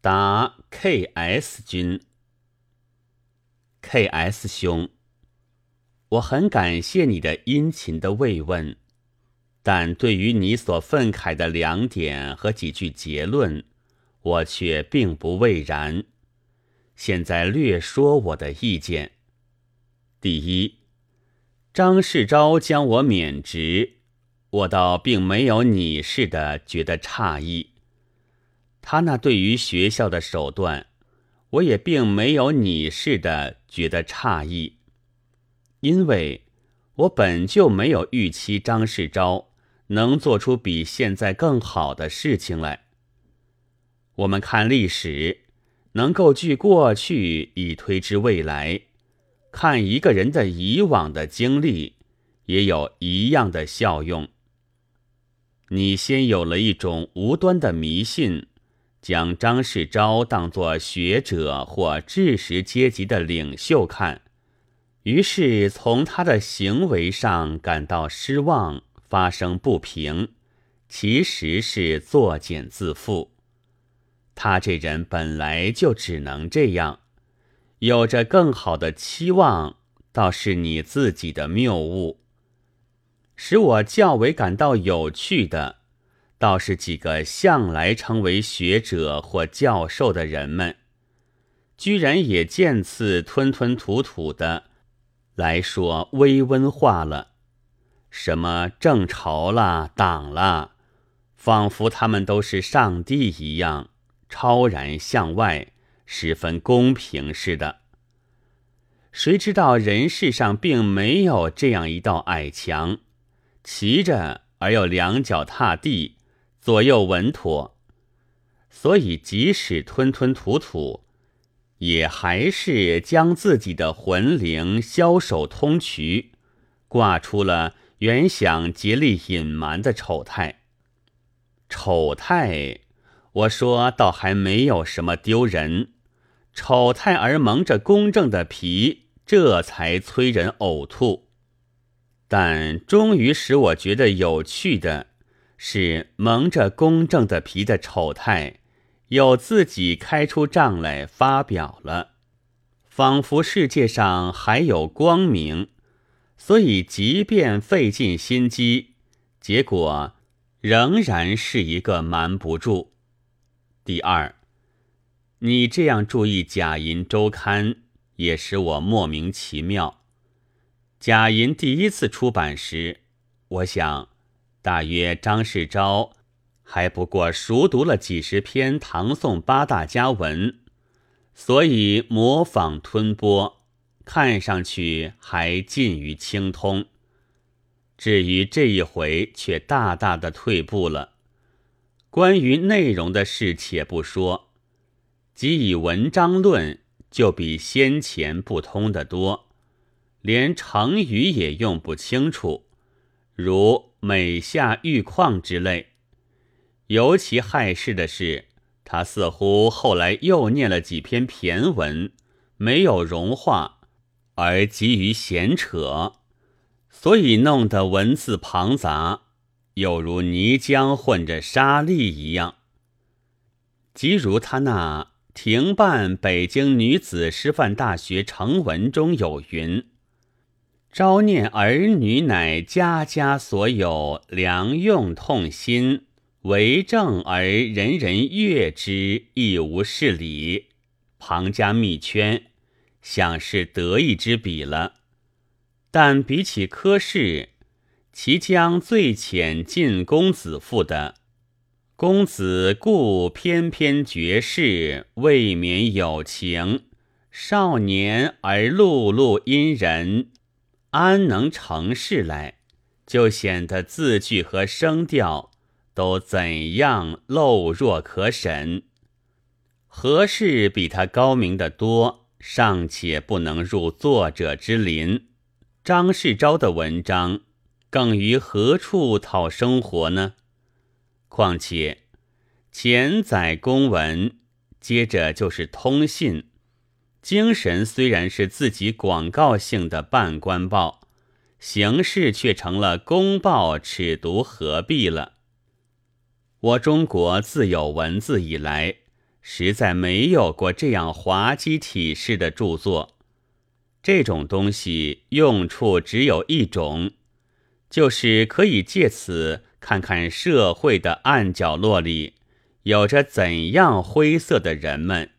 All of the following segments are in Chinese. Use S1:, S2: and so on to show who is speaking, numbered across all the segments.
S1: 答 K.S 君，K.S 兄，我很感谢你的殷勤的慰问，但对于你所愤慨的两点和几句结论，我却并不畏然。现在略说我的意见。第一，张世钊将我免职，我倒并没有你似的觉得诧异。他那对于学校的手段，我也并没有你似的觉得诧异，因为我本就没有预期张世钊能做出比现在更好的事情来。我们看历史，能够据过去以推知未来；看一个人的以往的经历，也有一样的效用。你先有了一种无端的迷信。将张世钊当作学者或知识阶级的领袖看，于是从他的行为上感到失望，发生不平，其实是作茧自缚。他这人本来就只能这样，有着更好的期望，倒是你自己的谬误。使我较为感到有趣的。倒是几个向来成为学者或教授的人们，居然也渐次吞吞吐吐的来说微温化了，什么正朝啦、党啦，仿佛他们都是上帝一样，超然向外，十分公平似的。谁知道人世上并没有这样一道矮墙，骑着而又两脚踏地。左右稳妥，所以即使吞吞吐吐，也还是将自己的魂灵消手通衢，挂出了原想竭力隐瞒的丑态。丑态，我说倒还没有什么丢人，丑态而蒙着公正的皮，这才催人呕吐。但终于使我觉得有趣的。是蒙着公正的皮的丑态，又自己开出账来发表了，仿佛世界上还有光明，所以即便费尽心机，结果仍然是一个瞒不住。第二，你这样注意《假银周刊》，也使我莫名其妙。《假银》第一次出版时，我想。大约张世钊还不过熟读了几十篇唐宋八大家文，所以模仿吞播，看上去还近于清通。至于这一回，却大大的退步了。关于内容的事，且不说，即以文章论，就比先前不通得多，连成语也用不清楚，如。美下玉矿之类，尤其害事的是，他似乎后来又念了几篇骈文，没有融化，而急于闲扯，所以弄得文字庞杂，又如泥浆混着沙粒一样。即如他那停办北京女子师范大学成文中有云。朝念儿女乃家家所有良用痛心，为政而人人悦之，亦无是理。庞家密圈，想是得意之笔了。但比起科氏，其将最浅近公子赋的“公子故翩翩绝世，未免有情；少年而碌碌因人。”安能成事来？就显得字句和声调都怎样陋弱可审。何事比他高明的多？尚且不能入作者之林。张世钊的文章更于何处讨生活呢？况且前载公文，接着就是通信。精神虽然是自己广告性的半官报，形式却成了公报，尺牍何必了？我中国自有文字以来，实在没有过这样滑稽体式的著作。这种东西用处只有一种，就是可以借此看看社会的暗角落里有着怎样灰色的人们。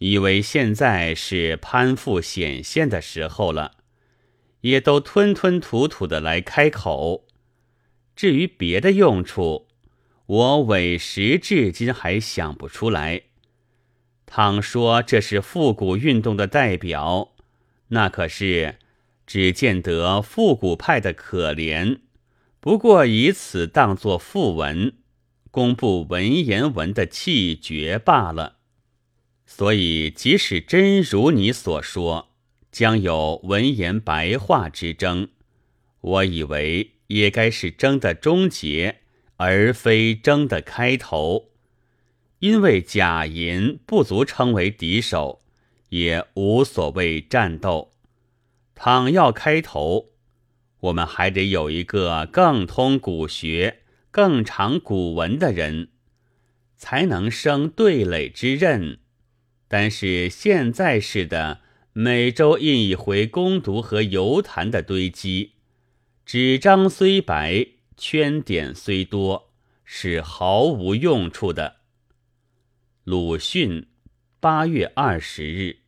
S1: 以为现在是攀附显现的时候了，也都吞吞吐吐的来开口。至于别的用处，我委实至今还想不出来。倘说这是复古运动的代表，那可是只见得复古派的可怜，不过以此当作附文，公布文言文的气绝罢了。所以，即使真如你所说，将有文言白话之争，我以为也该是争的终结，而非争的开头。因为假银不足称为敌手，也无所谓战斗。倘要开头，我们还得有一个更通古学、更长古文的人，才能生对垒之任。但是现在似的，每周印一回攻读和游谈的堆积，纸张虽白，圈点虽多，是毫无用处的。鲁迅，八月二十日。